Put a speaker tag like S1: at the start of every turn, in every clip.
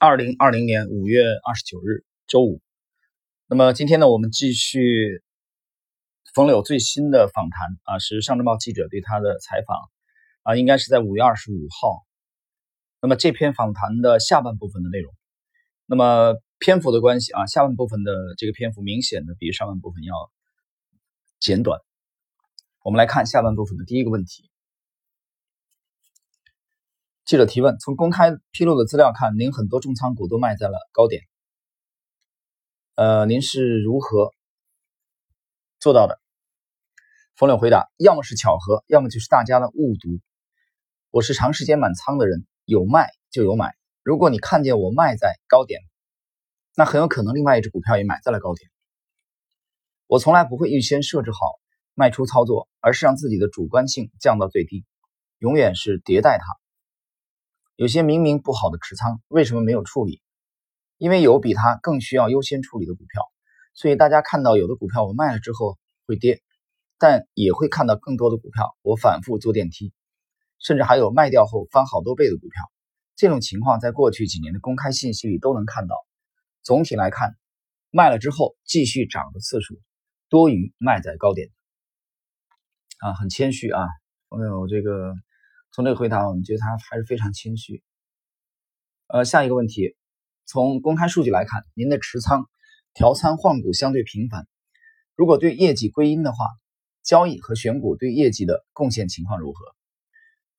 S1: 二零二零年五月二十九日周五，那么今天呢，我们继续冯柳最新的访谈啊，是上证报记者对他的采访啊，应该是在五月二十五号。那么这篇访谈的下半部分的内容，那么篇幅的关系啊，下半部分的这个篇幅明显的比上半部分要简短。我们来看下半部分的第一个问题。记者提问：从公开披露的资料看，您很多重仓股都卖在了高点，呃，您是如何做到的？冯柳回答：要么是巧合，要么就是大家的误读。我是长时间满仓的人，有卖就有买。如果你看见我卖在高点，那很有可能另外一只股票也买在了高点。我从来不会预先设置好卖出操作，而是让自己的主观性降到最低，永远是迭代它。有些明明不好的持仓，为什么没有处理？因为有比它更需要优先处理的股票，所以大家看到有的股票我卖了之后会跌，但也会看到更多的股票我反复坐电梯，甚至还有卖掉后翻好多倍的股票。这种情况在过去几年的公开信息里都能看到。总体来看，卖了之后继续涨的次数多于卖在高点。啊，很谦虚啊，朋友，这个。从这个回答，我们觉得他还是非常谦虚。呃，下一个问题，从公开数据来看，您的持仓、调仓换股相对频繁。如果对业绩归因的话，交易和选股对业绩的贡献情况如何？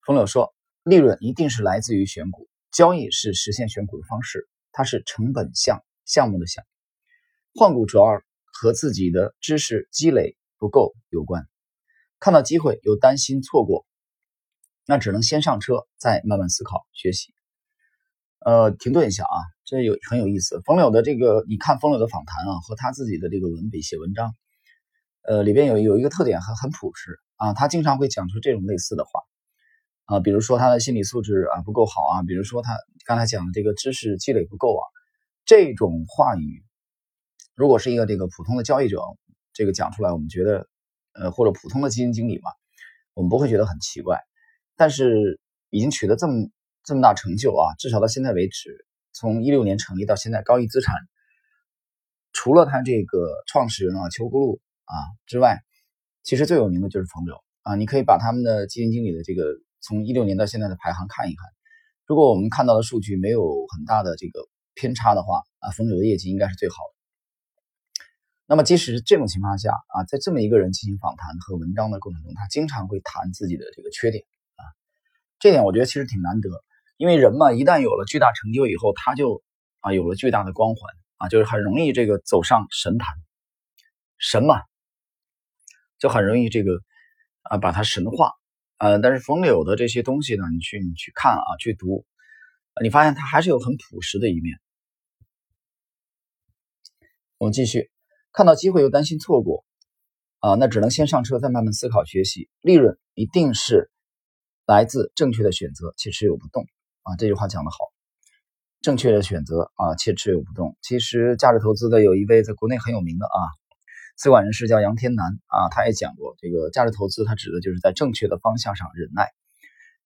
S1: 冯柳说，利润一定是来自于选股，交易是实现选股的方式，它是成本项项目的项。换股主要和自己的知识积累不够有关，看到机会又担心错过。那只能先上车，再慢慢思考学习。呃，停顿一下啊，这有很有意思。冯柳的这个，你看冯柳的访谈啊，和他自己的这个文笔写文章，呃，里边有有一个特点，很很朴实啊。他经常会讲出这种类似的话啊，比如说他的心理素质啊不够好啊，比如说他刚才讲的这个知识积累不够啊，这种话语，如果是一个这个普通的交易者，这个讲出来，我们觉得呃，或者普通的基金经理嘛，我们不会觉得很奇怪。但是已经取得这么这么大成就啊！至少到现在为止，从一六年成立到现在，高毅资产除了他这个创始人啊邱咕噜啊之外，其实最有名的就是冯柳啊。你可以把他们的基金经理的这个从一六年到现在的排行看一看。如果我们看到的数据没有很大的这个偏差的话啊，冯柳的业绩应该是最好的。那么即使是这种情况下啊，在这么一个人进行访谈和文章的过程中，他经常会谈自己的这个缺点。这点我觉得其实挺难得，因为人嘛，一旦有了巨大成就以后，他就啊有了巨大的光环啊，就是很容易这个走上神坛，神嘛，就很容易这个啊把它神化呃，但是冯柳的这些东西呢，你去你去看啊，去读，你发现他还是有很朴实的一面。我们继续看到机会又担心错过啊，那只能先上车，再慢慢思考学习，利润一定是。来自正确的选择且持有不动啊，这句话讲得好。正确的选择啊，且持有不动。其实价值投资的有一位在国内很有名的啊，资管人士叫杨天南啊，他也讲过这个价值投资，他指的就是在正确的方向上忍耐。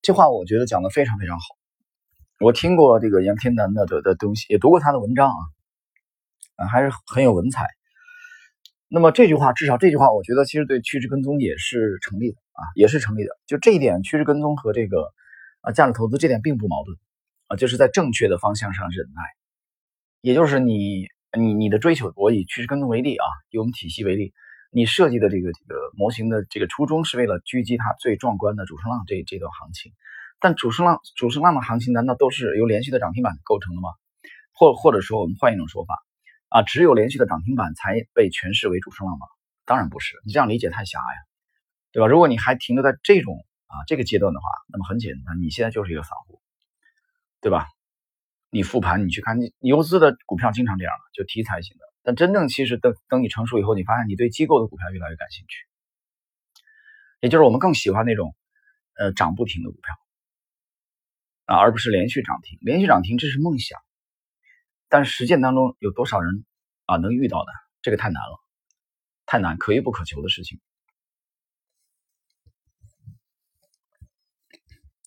S1: 这话我觉得讲得非常非常好。我听过这个杨天南的的的东西，也读过他的文章啊，啊，还是很有文采。那么这句话，至少这句话，我觉得其实对趋势跟踪也是成立的。啊，也是成立的。就这一点，趋势跟踪和这个啊价值投资这点并不矛盾啊，就是在正确的方向上忍耐。也就是你你你的追求，我以趋势跟踪为例啊，以我们体系为例，你设计的这个这个模型的这个初衷是为了狙击它最壮观的主升浪这这段行情。但主升浪主升浪的行情难道都是由连续的涨停板构成的吗？或或者说我们换一种说法啊，只有连续的涨停板才被诠释为主升浪吗？当然不是，你这样理解太狭隘了。对吧？如果你还停留在这种啊这个阶段的话，那么很简单，你现在就是一个散户，对吧？你复盘，你去看你游资的股票经常这样就题材型的。但真正其实等等你成熟以后，你发现你对机构的股票越来越感兴趣，也就是我们更喜欢那种呃涨不停的股票啊，而不是连续涨停。连续涨停这是梦想，但实践当中有多少人啊能遇到的？这个太难了，太难，可遇不可求的事情。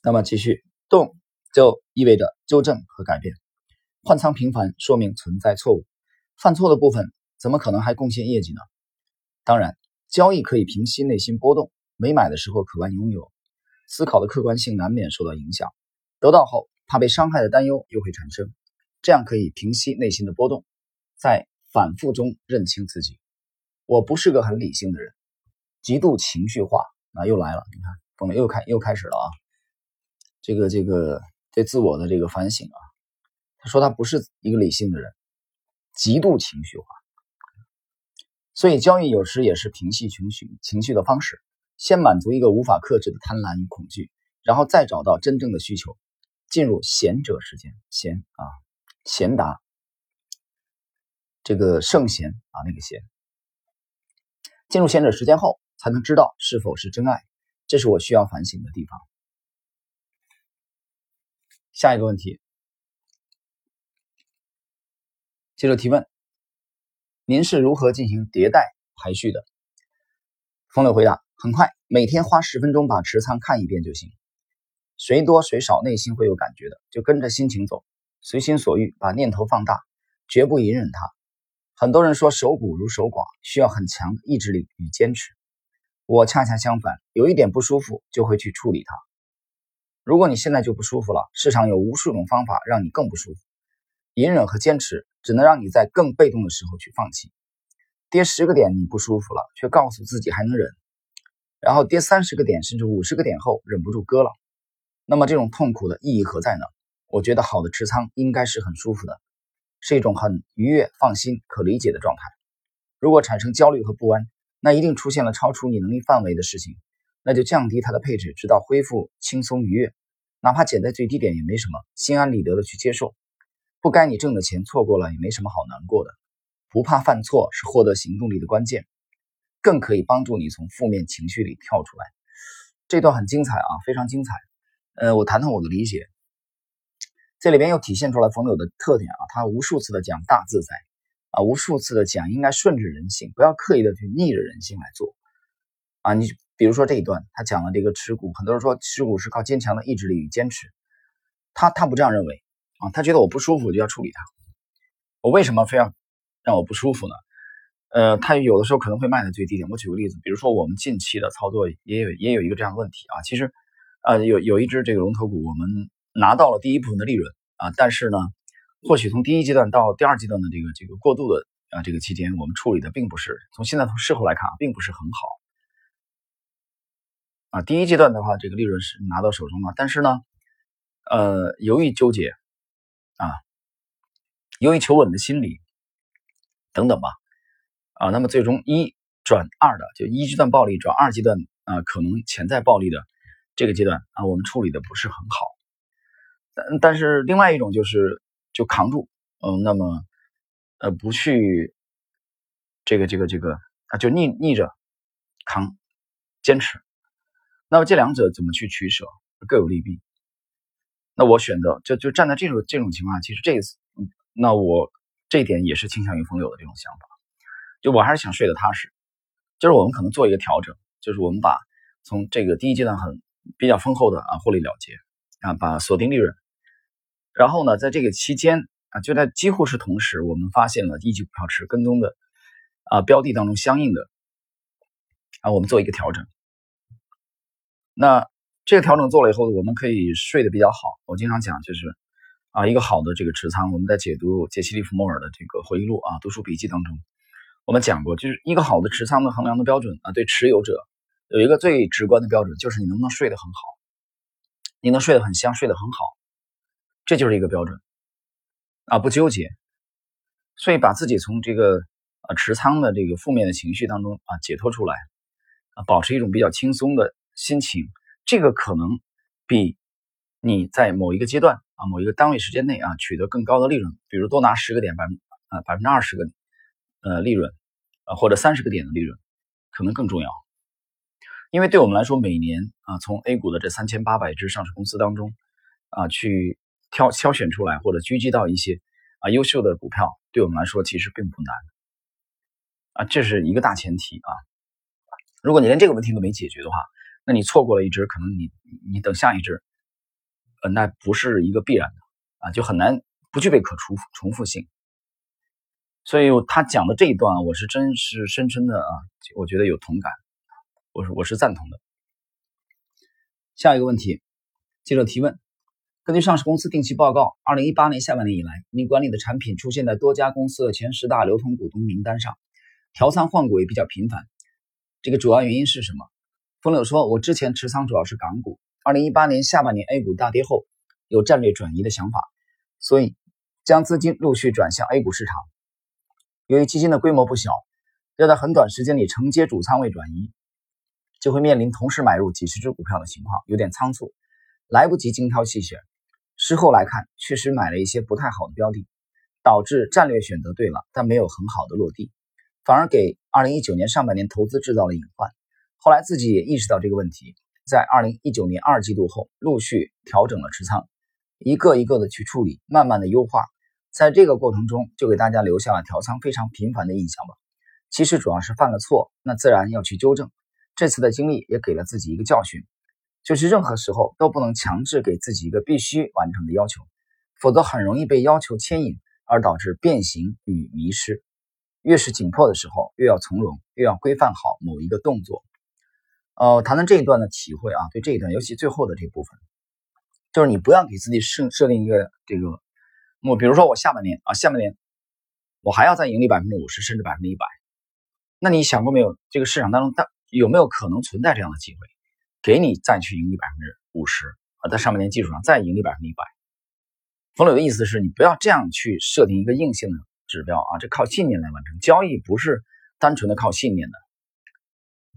S1: 那么继续动就意味着纠正和改变。换仓频繁说明存在错误，犯错的部分怎么可能还贡献业绩呢？当然，交易可以平息内心波动，没买的时候渴望拥有，思考的客观性难免受到影响，得到后怕被伤害的担忧又会产生，这样可以平息内心的波动，在反复中认清自己。我不是个很理性的人，极度情绪化啊，又来了，你看，后面又开又开始了啊，这个这个对自我的这个反省啊，他说他不是一个理性的人，极度情绪化。所以，交易有时也是平息情绪情绪的方式。先满足一个无法克制的贪婪与恐惧，然后再找到真正的需求，进入贤者时间。贤啊，贤达，这个圣贤啊，那个贤。进入贤者时间后，才能知道是否是真爱。这是我需要反省的地方。下一个问题，接着提问。您是如何进行迭代排序的？风流回答：很快，每天花十分钟把持仓看一遍就行。谁多谁少，内心会有感觉的，就跟着心情走，随心所欲，把念头放大，绝不隐忍它。很多人说守股如守寡，需要很强的意志力与坚持。我恰恰相反，有一点不舒服就会去处理它。如果你现在就不舒服了，市场有无数种方法让你更不舒服。隐忍和坚持。只能让你在更被动的时候去放弃，跌十个点你不舒服了，却告诉自己还能忍，然后跌三十个点甚至五十个点后忍不住割了，那么这种痛苦的意义何在呢？我觉得好的持仓应该是很舒服的，是一种很愉悦、放心、可理解的状态。如果产生焦虑和不安，那一定出现了超出你能力范围的事情，那就降低它的配置，直到恢复轻松愉悦，哪怕减在最低点也没什么，心安理得的去接受。不该你挣的钱错过了也没什么好难过的，不怕犯错是获得行动力的关键，更可以帮助你从负面情绪里跳出来。这段很精彩啊，非常精彩。呃，我谈谈我的理解，这里边又体现出来冯柳的特点啊，他无数次的讲大自在啊，无数次的讲应该顺着人性，不要刻意的去逆着人性来做啊。你比如说这一段，他讲了这个持股，很多人说持股是靠坚强的意志力与坚持，他他不这样认为。啊，他觉得我不舒服就要处理它。我为什么非要让我不舒服呢？呃，他有的时候可能会卖在最低点。我举个例子，比如说我们近期的操作也有也有一个这样的问题啊。其实，呃，有有一只这个龙头股，我们拿到了第一部分的利润啊，但是呢，或许从第一阶段到第二阶段的这个这个过渡的啊这个期间，我们处理的并不是从现在从事后来看啊，并不是很好。啊，第一阶段的话，这个利润是拿到手中了，但是呢，呃，由于纠结。啊，由于求稳的心理等等吧，啊，那么最终一转二的，就一阶段暴利转二阶段啊，可能潜在暴利的这个阶段啊，我们处理的不是很好。但但是另外一种就是就扛住，嗯，那么呃不去这个这个这个啊，就逆逆着扛，坚持。那么这两者怎么去取舍，各有利弊。那我选择就就站在这种这种情况下，其实这次，那我这一点也是倾向于风流的这种想法，就我还是想睡得踏实，就是我们可能做一个调整，就是我们把从这个第一阶段很比较丰厚的啊获利了结啊，把锁定利润，然后呢，在这个期间啊，就在几乎是同时，我们发现了一级股票池跟踪的啊标的当中相应的啊，我们做一个调整，那。这个调整做了以后，我们可以睡得比较好。我经常讲，就是啊，一个好的这个持仓，我们在解读杰西·利弗莫尔的这个回忆录啊，读书笔记当中，我们讲过，就是一个好的持仓的衡量的标准啊，对持有者有一个最直观的标准，就是你能不能睡得很好，你能睡得很香，睡得很好，这就是一个标准啊，不纠结。所以把自己从这个啊持仓的这个负面的情绪当中啊解脱出来啊，保持一种比较轻松的心情。这个可能比你在某一个阶段啊、某一个单位时间内啊取得更高的利润，比如多拿十个点百分啊百分之二十个呃利润啊或者三十个点的利润，可能更重要。因为对我们来说，每年啊从 A 股的这三千八百只上市公司当中啊去挑挑选出来或者狙击到一些啊优秀的股票，对我们来说其实并不难啊，这是一个大前提啊。如果你连这个问题都没解决的话，那你错过了一只，可能你你等下一只，呃，那不是一个必然的啊，就很难不具备可重复重复性。所以他讲的这一段，我是真是深深的啊，我觉得有同感，我是我是赞同的。下一个问题，记者提问：根据上市公司定期报告，二零一八年下半年以来，您管理的产品出现在多家公司的前十大流通股东名单上，调仓换股也比较频繁，这个主要原因是什么？风柳说：“我之前持仓主要是港股，二零一八年下半年 A 股大跌后，有战略转移的想法，所以将资金陆续转向 A 股市场。”由于基金的规模不小，要在很短时间里承接主仓位转移，就会面临同时买入几十只股票的情况，有点仓促，来不及精挑细选。事后来看，确实买了一些不太好的标的，导致战略选择对了，但没有很好的落地，反而给2019年上半年投资制造了隐患。后来自己也意识到这个问题，在2019年二季度后，陆续调整了持仓，一个一个的去处理，慢慢的优化。在这个过程中，就给大家留下了调仓非常频繁的印象吧。其实主要是犯了错，那自然要去纠正。这次的经历也给了自己一个教训，就是任何时候都不能强制给自己一个必须完成的要求，否则很容易被要求牵引，而导致变形与迷失。越是紧迫的时候，越要从容，越要规范好某一个动作。呃，谈谈这一段的体会啊，对这一段，尤其最后的这部分，就是你不要给自己设设定一个这个。我比如说，我下半年啊，下半年我还要再盈利百分之五十，甚至百分之一百。那你想过没有？这个市场当中，它有没有可能存在这样的机会，给你再去盈利百分之五十啊？在上半年基础上再盈利百分之一百？冯柳的意思是你不要这样去设定一个硬性的指标啊，这靠信念来完成交易，不是单纯的靠信念的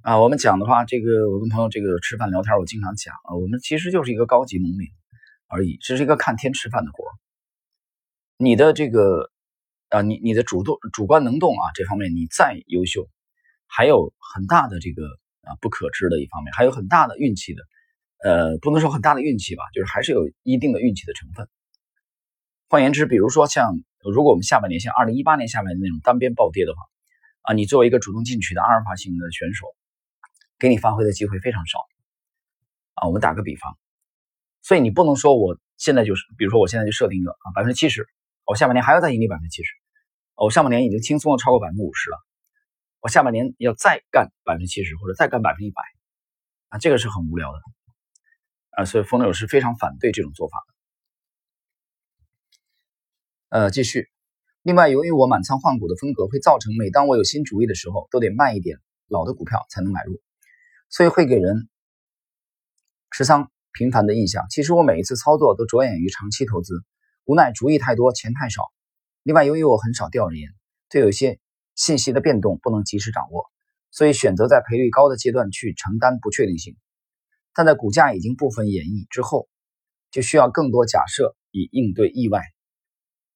S1: 啊。我们讲的话，这个我跟朋友这个吃饭聊天，我经常讲啊，我们其实就是一个高级农民而已，这是一个看天吃饭的活。你的这个，啊，你你的主动主观能动啊，这方面你再优秀，还有很大的这个啊不可知的一方面，还有很大的运气的，呃，不能说很大的运气吧，就是还是有一定的运气的成分。换言之，比如说像如果我们下半年像二零一八年下半年那种单边暴跌的话，啊，你作为一个主动进取的阿尔法型的选手，给你发挥的机会非常少。啊，我们打个比方，所以你不能说我现在就是，比如说我现在就设定一个啊百分之七十。我下半年还要再盈利百分之七十，我上半年已经轻松的超过百分之五十了，我下半年要再干百分之七十或者再干百分之一百，啊，这个是很无聊的，啊，所以风友是非常反对这种做法的。呃，继续，另外，由于我满仓换股的风格会造成每当我有新主意的时候，都得卖一点老的股票才能买入，所以会给人持仓频繁的印象。其实我每一次操作都着眼于长期投资。无奈主意太多，钱太少。另外，由于我很少调研，对有些信息的变动不能及时掌握，所以选择在赔率高的阶段去承担不确定性。但在股价已经部分演绎之后，就需要更多假设以应对意外。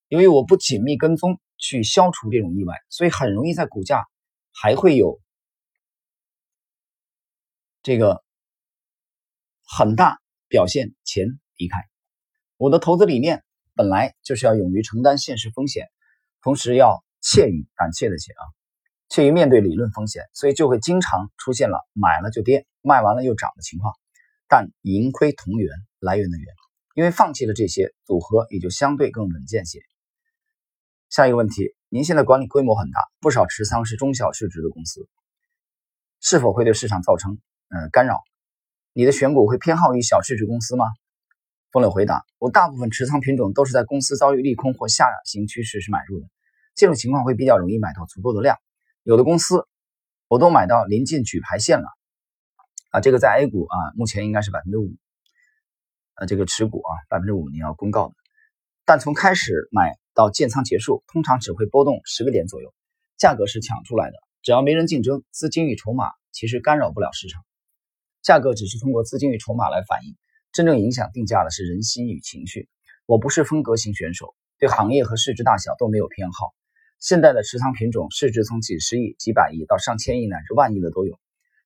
S1: 由于我不紧密跟踪去消除这种意外，所以很容易在股价还会有这个很大表现前离开。我的投资理念。本来就是要勇于承担现实风险，同时要怯于胆怯的怯啊，怯于面对理论风险，所以就会经常出现了买了就跌，卖完了又涨的情况。但盈亏同源，来源的源，因为放弃了这些组合，也就相对更稳健些。下一个问题，您现在管理规模很大，不少持仓是中小市值的公司，是否会对市场造成呃干扰？你的选股会偏好于小市值公司吗？风柳回答：“我大部分持仓品种都是在公司遭遇利空或下行趋势时买入的，这种情况会比较容易买到足够的量。有的公司我都买到临近举牌线了，啊，这个在 A 股啊，目前应该是百分之五，呃，这个持股啊，百分之五你要公告的。但从开始买到建仓结束，通常只会波动十个点左右，价格是抢出来的，只要没人竞争，资金与筹码其实干扰不了市场，价格只是通过资金与筹码来反映。”真正影响定价的是人心与情绪。我不是风格型选手，对行业和市值大小都没有偏好。现在的持仓品种市值从几十亿、几百亿到上千亿乃至万亿的都有。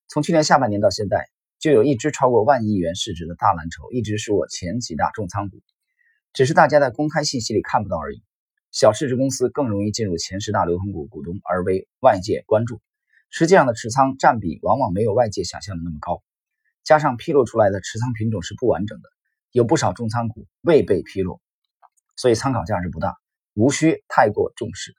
S1: 从去年下半年到现在，就有一只超过万亿元市值的大蓝筹，一直是我前几大重仓股，只是大家在公开信息里看不到而已。小市值公司更容易进入前十大流通股股东，而为外界关注。实际上的持仓占比往往没有外界想象的那么高。加上披露出来的持仓品种是不完整的，有不少重仓股未被披露，所以参考价值不大，无需太过重视。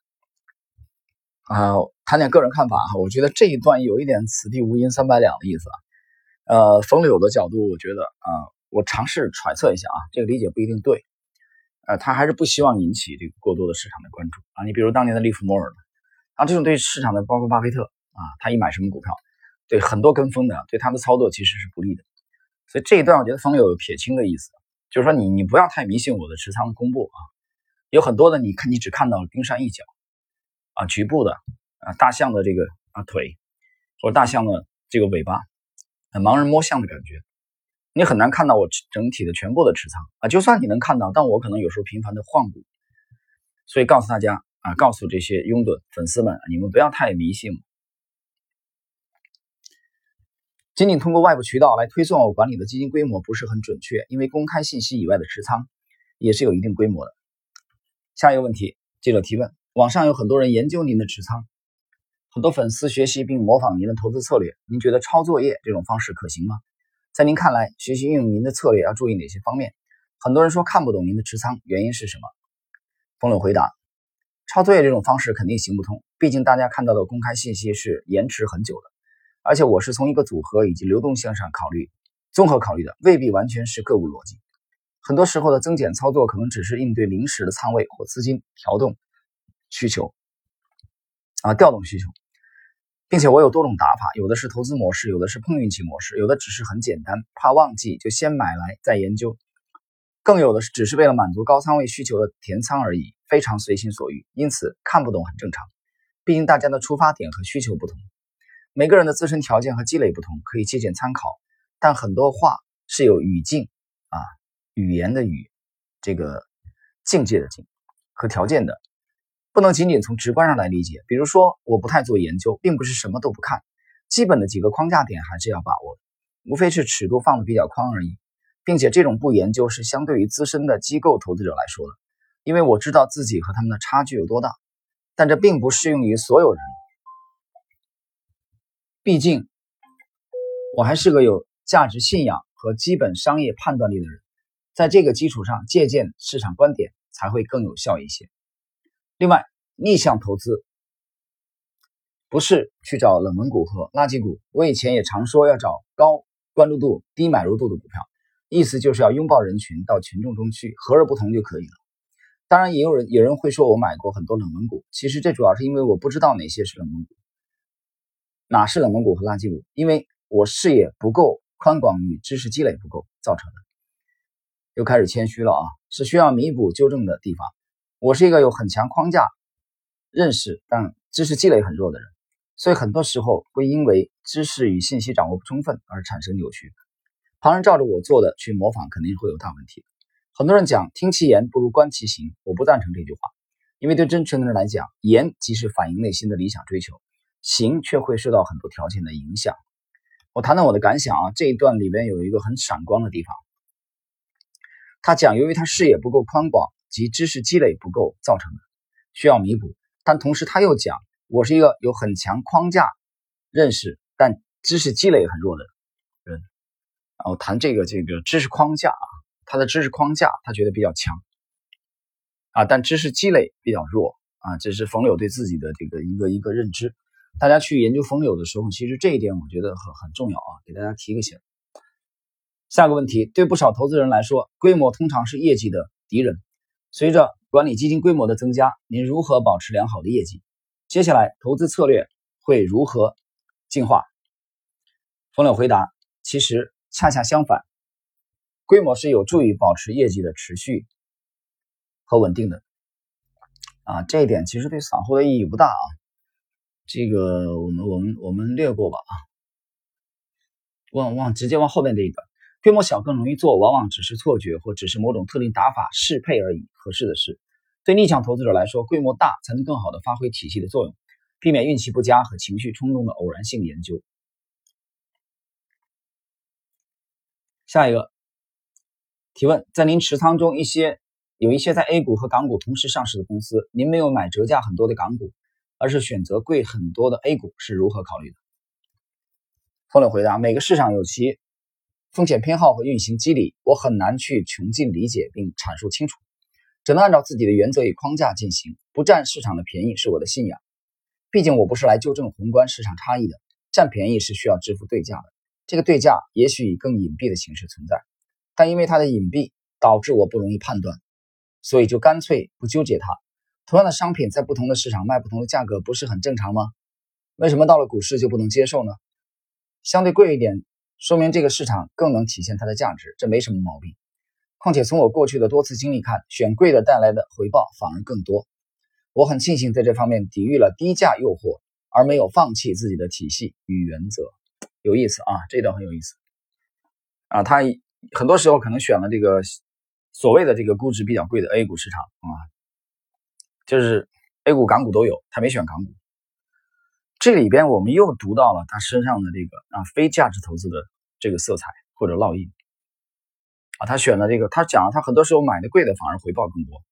S1: 啊，谈点个人看法哈，我觉得这一段有一点“此地无银三百两”的意思啊。呃，冯柳的角度，我觉得啊，我尝试揣测一下啊，这个理解不一定对。呃，他还是不希望引起这个过多的市场的关注啊。你比如当年的利弗莫尔啊，这种对市场的，包括巴菲特啊，他一买什么股票，对很多跟风的，对他的操作其实是不利的。所以这一段我觉得冯柳有撇清的意思，就是说你你不要太迷信我的持仓公布啊，有很多的你看你只看到冰山一角。啊，局部的啊，大象的这个啊腿，或者大象的这个尾巴，盲人摸象的感觉，你很难看到我整体的全部的持仓啊。就算你能看到，但我可能有时候频繁的换股，所以告诉大家啊，告诉这些拥趸粉丝们，你们不要太迷信。仅仅通过外部渠道来推算我管理的基金规模不是很准确，因为公开信息以外的持仓也是有一定规模的。下一个问题，记者提问。网上有很多人研究您的持仓，很多粉丝学习并模仿您的投资策略。您觉得抄作业这种方式可行吗？在您看来，学习运用您的策略要注意哪些方面？很多人说看不懂您的持仓，原因是什么？冯柳回答：抄作业这种方式肯定行不通，毕竟大家看到的公开信息是延迟很久的，而且我是从一个组合以及流动性上考虑，综合考虑的，未必完全是个股逻辑。很多时候的增减操作可能只是应对临时的仓位或资金调动。需求啊，调动需求，并且我有多种打法，有的是投资模式，有的是碰运气模式，有的只是很简单，怕忘记就先买来再研究，更有的是只是为了满足高仓位需求的填仓而已，非常随心所欲。因此看不懂很正常，毕竟大家的出发点和需求不同，每个人的自身条件和积累不同，可以借鉴参考。但很多话是有语境啊，语言的语，这个境界的境和条件的。不能仅仅从直观上来理解。比如说，我不太做研究，并不是什么都不看，基本的几个框架点还是要把握，无非是尺度放的比较宽而已。并且这种不研究是相对于资深的机构投资者来说的，因为我知道自己和他们的差距有多大。但这并不适用于所有人，毕竟我还是个有价值信仰和基本商业判断力的人，在这个基础上借鉴市场观点才会更有效一些。另外，逆向投资不是去找冷门股和垃圾股。我以前也常说要找高关注度、低买入度的股票，意思就是要拥抱人群，到群众中去，和而不同就可以了。当然，也有人有人会说我买过很多冷门股，其实这主要是因为我不知道哪些是冷门股，哪是冷门股和垃圾股，因为我视野不够宽广与知识积累不够造成的。又开始谦虚了啊，是需要弥补纠正的地方。我是一个有很强框架认识，但知识积累很弱的人，所以很多时候会因为知识与信息掌握不充分而产生扭曲。旁人照着我做的去模仿，肯定会有大问题。很多人讲听其言不如观其行，我不赞成这句话，因为对真诚的人来讲，言即是反映内心的理想追求，行却会受到很多条件的影响。我谈谈我的感想啊，这一段里边有一个很闪光的地方，他讲由于他视野不够宽广。及知识积累不够造成的，需要弥补。但同时他又讲，我是一个有很强框架认识，但知识积累很弱的人。然后谈这个这个知识框架啊，他的知识框架他觉得比较强啊，但知识积累比较弱啊。这是冯柳对自己的这个一个一个认知。大家去研究冯柳的时候，其实这一点我觉得很很重要啊，给大家提个醒。下个问题，对不少投资人来说，规模通常是业绩的敌人。随着管理基金规模的增加，您如何保持良好的业绩？接下来投资策略会如何进化？冯柳回答：其实恰恰相反，规模是有助于保持业绩的持续和稳定的。啊，这一点其实对散户的意义不大啊。这个我们我们我们略过吧啊，往往直接往后面这一段。规模小更容易做，往往只是错觉，或只是某种特定打法适配而已。合适的是，对逆向投资者来说，规模大才能更好的发挥体系的作用，避免运气不佳和情绪冲动的偶然性研究。下一个提问：在您持仓中，一些有一些在 A 股和港股同时上市的公司，您没有买折价很多的港股，而是选择贵很多的 A 股，是如何考虑的？风柳回答：每个市场有其。风险偏好和运行机理，我很难去穷尽理解并阐述清楚。只能按照自己的原则与框架进行，不占市场的便宜是我的信仰。毕竟我不是来纠正宏观市场差异的，占便宜是需要支付对价的。这个对价也许以更隐蔽的形式存在，但因为它的隐蔽导致我不容易判断，所以就干脆不纠结它。同样的商品在不同的市场卖不同的价格，不是很正常吗？为什么到了股市就不能接受呢？相对贵一点，说明这个市场更能体现它的价值，这没什么毛病。况且从我过去的多次经历看，选贵的带来的回报反而更多。我很庆幸在这方面抵御了低价诱惑，而没有放弃自己的体系与原则。有意思啊，这段很有意思啊。他很多时候可能选了这个所谓的这个估值比较贵的 A 股市场啊，就是 A 股、港股都有，他没选港股。这里边我们又读到了他身上的这个啊非价值投资的这个色彩或者烙印啊。他选了这个，他讲了他很多时候买的贵的反而回报更多。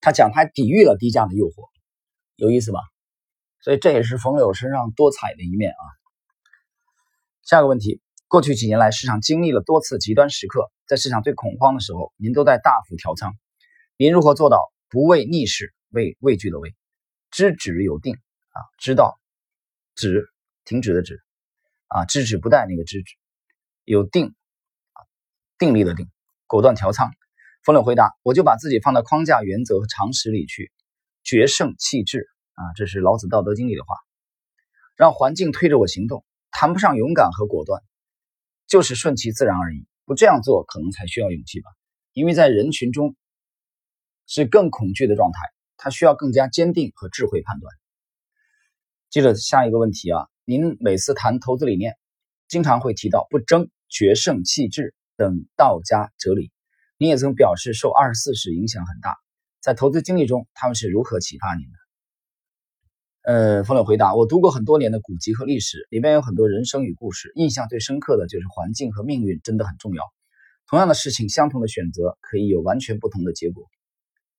S1: 他讲他抵御了低价的诱惑，有意思吧？所以这也是冯柳身上多彩的一面啊。下个问题，过去几年来，市场经历了多次极端时刻，在市场最恐慌的时候，您都在大幅调仓，您如何做到不畏逆势，畏畏惧的畏，知止有定啊？知道止，停止的止啊，知止不殆那个知止，有定啊，定力的定，果断调仓。冯柳回答：我就把自己放到框架、原则和常识里去，决胜气质啊，这是老子《道德经》里的话，让环境推着我行动。谈不上勇敢和果断，就是顺其自然而已。不这样做，可能才需要勇气吧。因为在人群中是更恐惧的状态，他需要更加坚定和智慧判断。接着下一个问题啊，您每次谈投资理念，经常会提到不争、决胜、气质等道家哲理。您也曾表示受二十四史影响很大，在投资经历中，他们是如何启发您的？呃，冯柳回答：我读过很多年的古籍和历史，里面有很多人生与故事，印象最深刻的就是环境和命运真的很重要。同样的事情，相同的选择可以有完全不同的结果，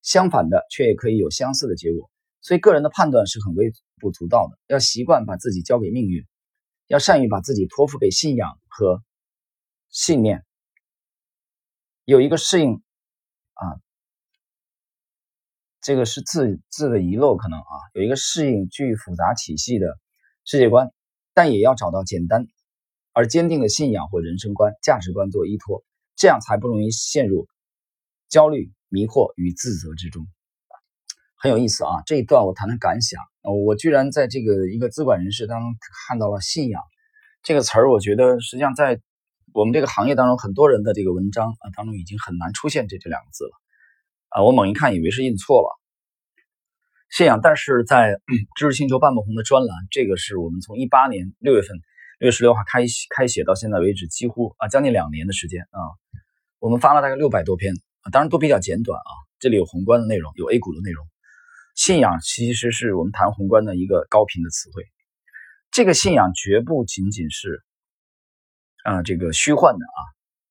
S1: 相反的却也可以有相似的结果。所以，个人的判断是很微不足道的。要习惯把自己交给命运，要善于把自己托付给信仰和信念，有一个适应啊。这个是字字的遗漏，可能啊有一个适应具复杂体系的世界观，但也要找到简单而坚定的信仰或人生观、价值观做依托，这样才不容易陷入焦虑、迷惑与自责之中。很有意思啊，这一段我谈谈感想。我居然在这个一个资管人士当中看到了“信仰”这个词儿，我觉得实际上在我们这个行业当中，很多人的这个文章啊当中已经很难出现这这两个字了。啊，我猛一看以为是印错了，信仰。但是在知识星球半不红的专栏，这个是我们从一八年六月份六月十六号开开写到现在为止，几乎啊将近两年的时间啊，我们发了大概六百多篇，啊当然都比较简短啊。这里有宏观的内容，有 A 股的内容。信仰其实是我们谈宏观的一个高频的词汇。这个信仰绝不仅仅是啊这个虚幻的啊，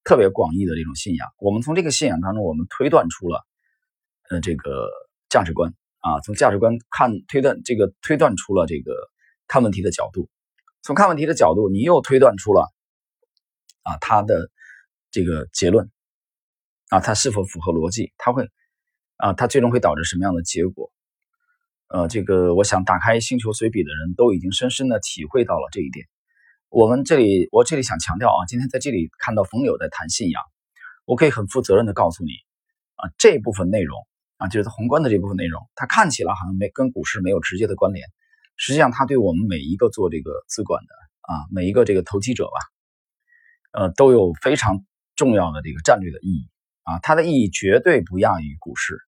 S1: 特别广义的这种信仰。我们从这个信仰当中，我们推断出了。呃，这个价值观啊，从价值观看推断，这个推断出了这个看问题的角度。从看问题的角度，你又推断出了啊，他的这个结论啊，它是否符合逻辑？它会啊，它最终会导致什么样的结果？呃，这个我想打开星球随笔的人都已经深深的体会到了这一点。我们这里，我这里想强调啊，今天在这里看到冯友在谈信仰，我可以很负责任的告诉你啊，这部分内容。啊，就是宏观的这部分内容，它看起来好像没跟股市没有直接的关联，实际上它对我们每一个做这个资管的啊，每一个这个投机者吧，呃，都有非常重要的这个战略的意义啊，它的意义绝对不亚于股市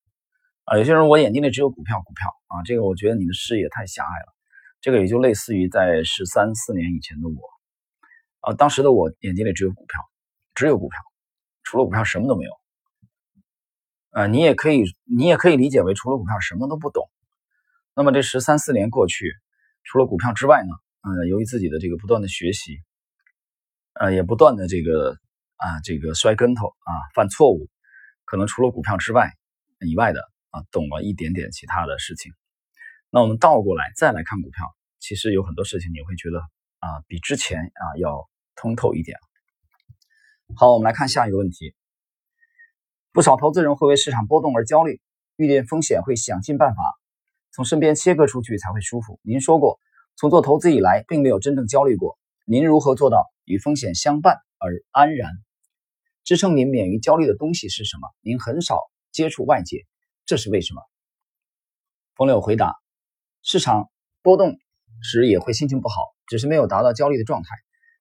S1: 啊。有些人我眼睛里只有股票，股票啊，这个我觉得你的视野太狭隘了，这个也就类似于在十三四年以前的我啊，当时的我眼睛里只有股票，只有股票，除了股票什么都没有。呃，你也可以，你也可以理解为除了股票什么都不懂。那么这十三四年过去，除了股票之外呢，呃，由于自己的这个不断的学习，呃，也不断的这个啊，这个摔跟头啊，犯错误，可能除了股票之外以外的啊，懂了一点点其他的事情。那我们倒过来再来看股票，其实有很多事情你会觉得啊，比之前啊要通透一点。好，我们来看下一个问题。不少投资人会为市场波动而焦虑，遇见风险会想尽办法从身边切割出去才会舒服。您说过，从做投资以来并没有真正焦虑过。您如何做到与风险相伴而安然？支撑您免于焦虑的东西是什么？您很少接触外界，这是为什么？冯柳回答：市场波动时也会心情不好，只是没有达到焦虑的状态。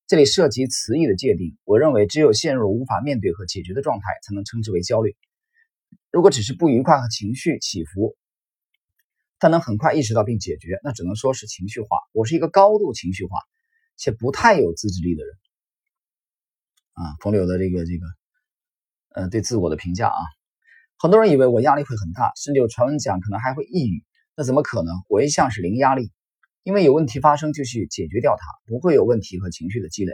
S1: 这里涉及词义的界定。我认为，只有陷入无法面对和解决的状态，才能称之为焦虑。如果只是不愉快和情绪起伏，但能很快意识到并解决，那只能说是情绪化。我是一个高度情绪化且不太有自制力的人。啊，冯柳的这个这个，呃，对自我的评价啊，很多人以为我压力会很大，甚至有传闻讲可能还会抑郁。那怎么可能？我一向是零压力。因为有问题发生就去解决掉它，不会有问题和情绪的积累。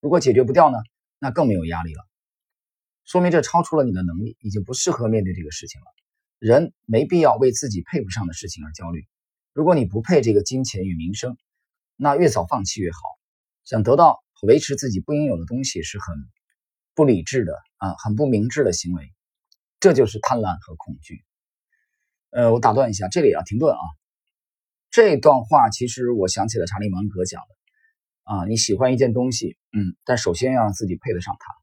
S1: 如果解决不掉呢，那更没有压力了，说明这超出了你的能力，已经不适合面对这个事情了。人没必要为自己配不上的事情而焦虑。如果你不配这个金钱与名声，那越早放弃越好。想得到维持自己不应有的东西是很不理智的啊，很不明智的行为。这就是贪婪和恐惧。呃，我打断一下，这里啊，停顿啊。这段话其实我想起了查理芒格讲的啊，你喜欢一件东西，嗯，但首先要让自己配得上它。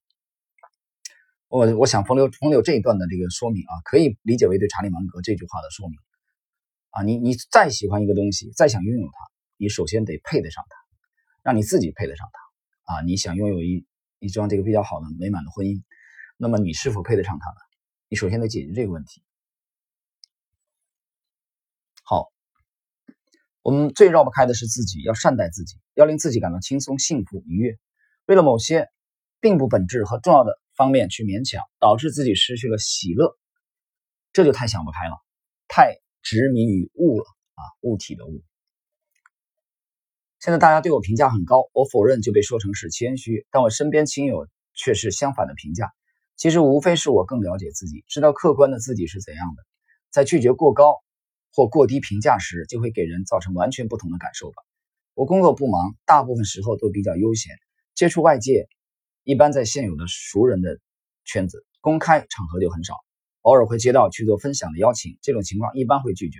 S1: 我我想冯柳冯柳这一段的这个说明啊，可以理解为对查理芒格这句话的说明啊。你你再喜欢一个东西，再想拥有它，你首先得配得上它，让你自己配得上它啊。你想拥有一一桩这个比较好的美满的婚姻，那么你是否配得上它呢？你首先得解决这个问题。好。我们最绕不开的是自己，要善待自己，要令自己感到轻松、幸福、愉悦。为了某些并不本质和重要的方面去勉强，导致自己失去了喜乐，这就太想不开了，太执迷于物了啊！物体的物。现在大家对我评价很高，我否认就被说成是谦虚，但我身边亲友却是相反的评价。其实无非是我更了解自己，知道客观的自己是怎样的，在拒绝过高。或过低评价时，就会给人造成完全不同的感受吧。我工作不忙，大部分时候都比较悠闲，接触外界一般在现有的熟人的圈子，公开场合就很少。偶尔会接到去做分享的邀请，这种情况一般会拒绝，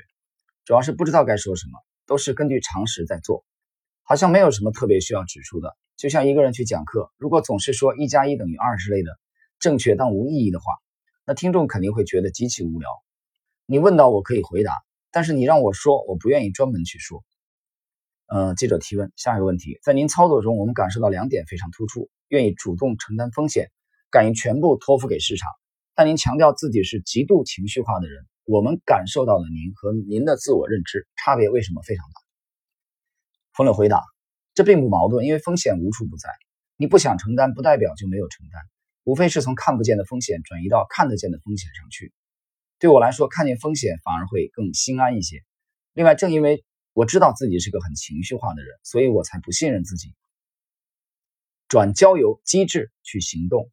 S1: 主要是不知道该说什么，都是根据常识在做，好像没有什么特别需要指出的。就像一个人去讲课，如果总是说一加一等于二之类的正确但无意义的话，那听众肯定会觉得极其无聊。你问到我可以回答。但是你让我说，我不愿意专门去说。呃，记者提问，下一个问题，在您操作中，我们感受到两点非常突出：愿意主动承担风险，敢于全部托付给市场。但您强调自己是极度情绪化的人，我们感受到了您和您的自我认知差别为什么非常大？冯柳回答：这并不矛盾，因为风险无处不在。你不想承担，不代表就没有承担，无非是从看不见的风险转移到看得见的风险上去。对我来说，看见风险反而会更心安一些。另外，正因为我知道自己是个很情绪化的人，所以我才不信任自己，转交由机制去行动。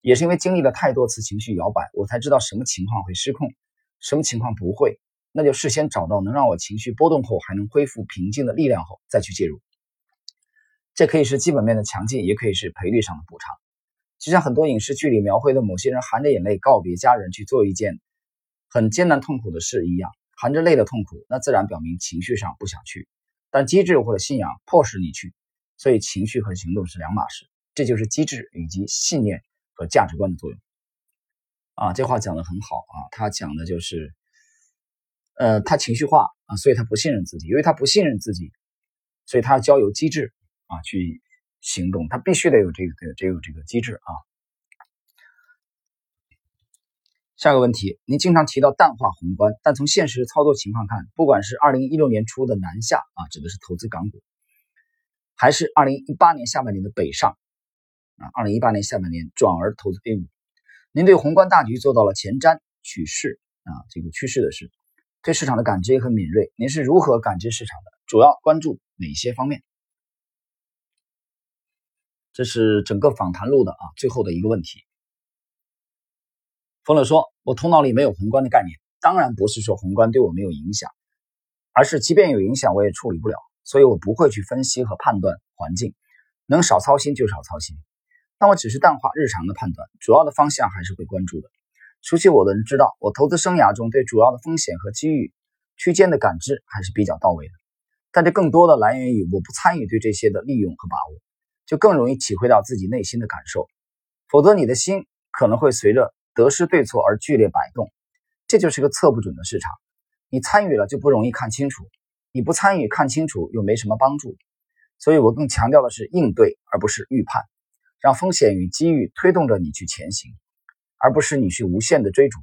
S1: 也是因为经历了太多次情绪摇摆，我才知道什么情况会失控，什么情况不会。那就事先找到能让我情绪波动后还能恢复平静的力量后，再去介入。这可以是基本面的强劲，也可以是赔率上的补偿。就像很多影视剧里描绘的某些人含着眼泪告别家人去做一件。很艰难痛苦的事一样，含着泪的痛苦，那自然表明情绪上不想去，但机智或者信仰迫使你去，所以情绪和行动是两码事。这就是机智以及信念和价值观的作用。啊，这话讲的很好啊，他讲的就是，呃，他情绪化啊，所以他不信任自己，因为他不信任自己，所以他要交由机制啊去行动，他必须得有这个得有这个机制啊。下个问题，您经常提到淡化宏观，但从现实操作情况看，不管是二零一六年初的南下啊，指的是投资港股，还是二零一八年下半年的北上啊，二零一八年下半年转而投资 A 股，您对宏观大局做到了前瞻趋势啊，这个趋势的是对市场的感知也很敏锐。您是如何感知市场的？主要关注哪些方面？这是整个访谈录的啊最后的一个问题。冯乐说：“我头脑里没有宏观的概念，当然不是说宏观对我没有影响，而是即便有影响，我也处理不了，所以我不会去分析和判断环境，能少操心就少操心。但我只是淡化日常的判断，主要的方向还是会关注的。熟悉我的人知道，我投资生涯中对主要的风险和机遇区间的感知还是比较到位的。但这更多的来源于我不参与对这些的利用和把握，就更容易体会到自己内心的感受。否则，你的心可能会随着得失对错而剧烈摆动，这就是个测不准的市场。你参与了就不容易看清楚，你不参与看清楚又没什么帮助。所以我更强调的是应对，而不是预判，让风险与机遇推动着你去前行，而不是你去无限的追逐。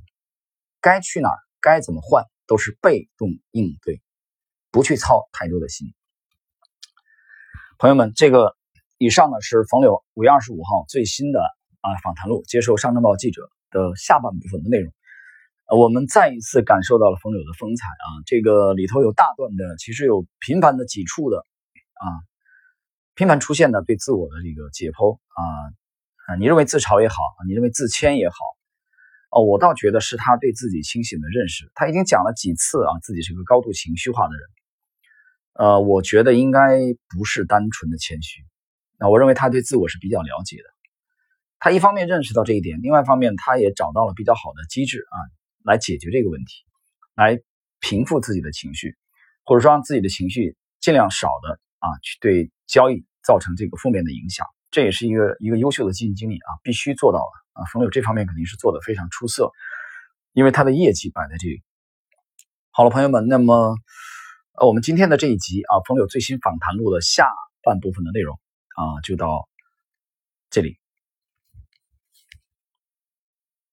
S1: 该去哪儿，该怎么换，都是被动应对。不去操太多的心，朋友们，这个以上呢是冯柳五月二十五号最新的啊访谈录，接受上证报记者的下半部分的内容。我们再一次感受到了冯柳的风采啊，这个里头有大段的，其实有频繁的几处的啊，频繁出现的对自我的这个解剖啊啊，你认为自嘲也好，你认为自谦也好。哦，我倒觉得是他对自己清醒的认识。他已经讲了几次啊，自己是个高度情绪化的人。呃，我觉得应该不是单纯的谦虚。那我认为他对自我是比较了解的。他一方面认识到这一点，另外一方面他也找到了比较好的机制啊，来解决这个问题，来平复自己的情绪，或者说让自己的情绪尽量少的啊，去对交易造成这个负面的影响。这也是一个一个优秀的基金经理啊，必须做到的。啊，冯柳这方面肯定是做的非常出色，因为他的业绩摆在这里。好了，朋友们，那么呃，我们今天的这一集啊，冯柳最新访谈录的下半部分的内容啊，就到这里。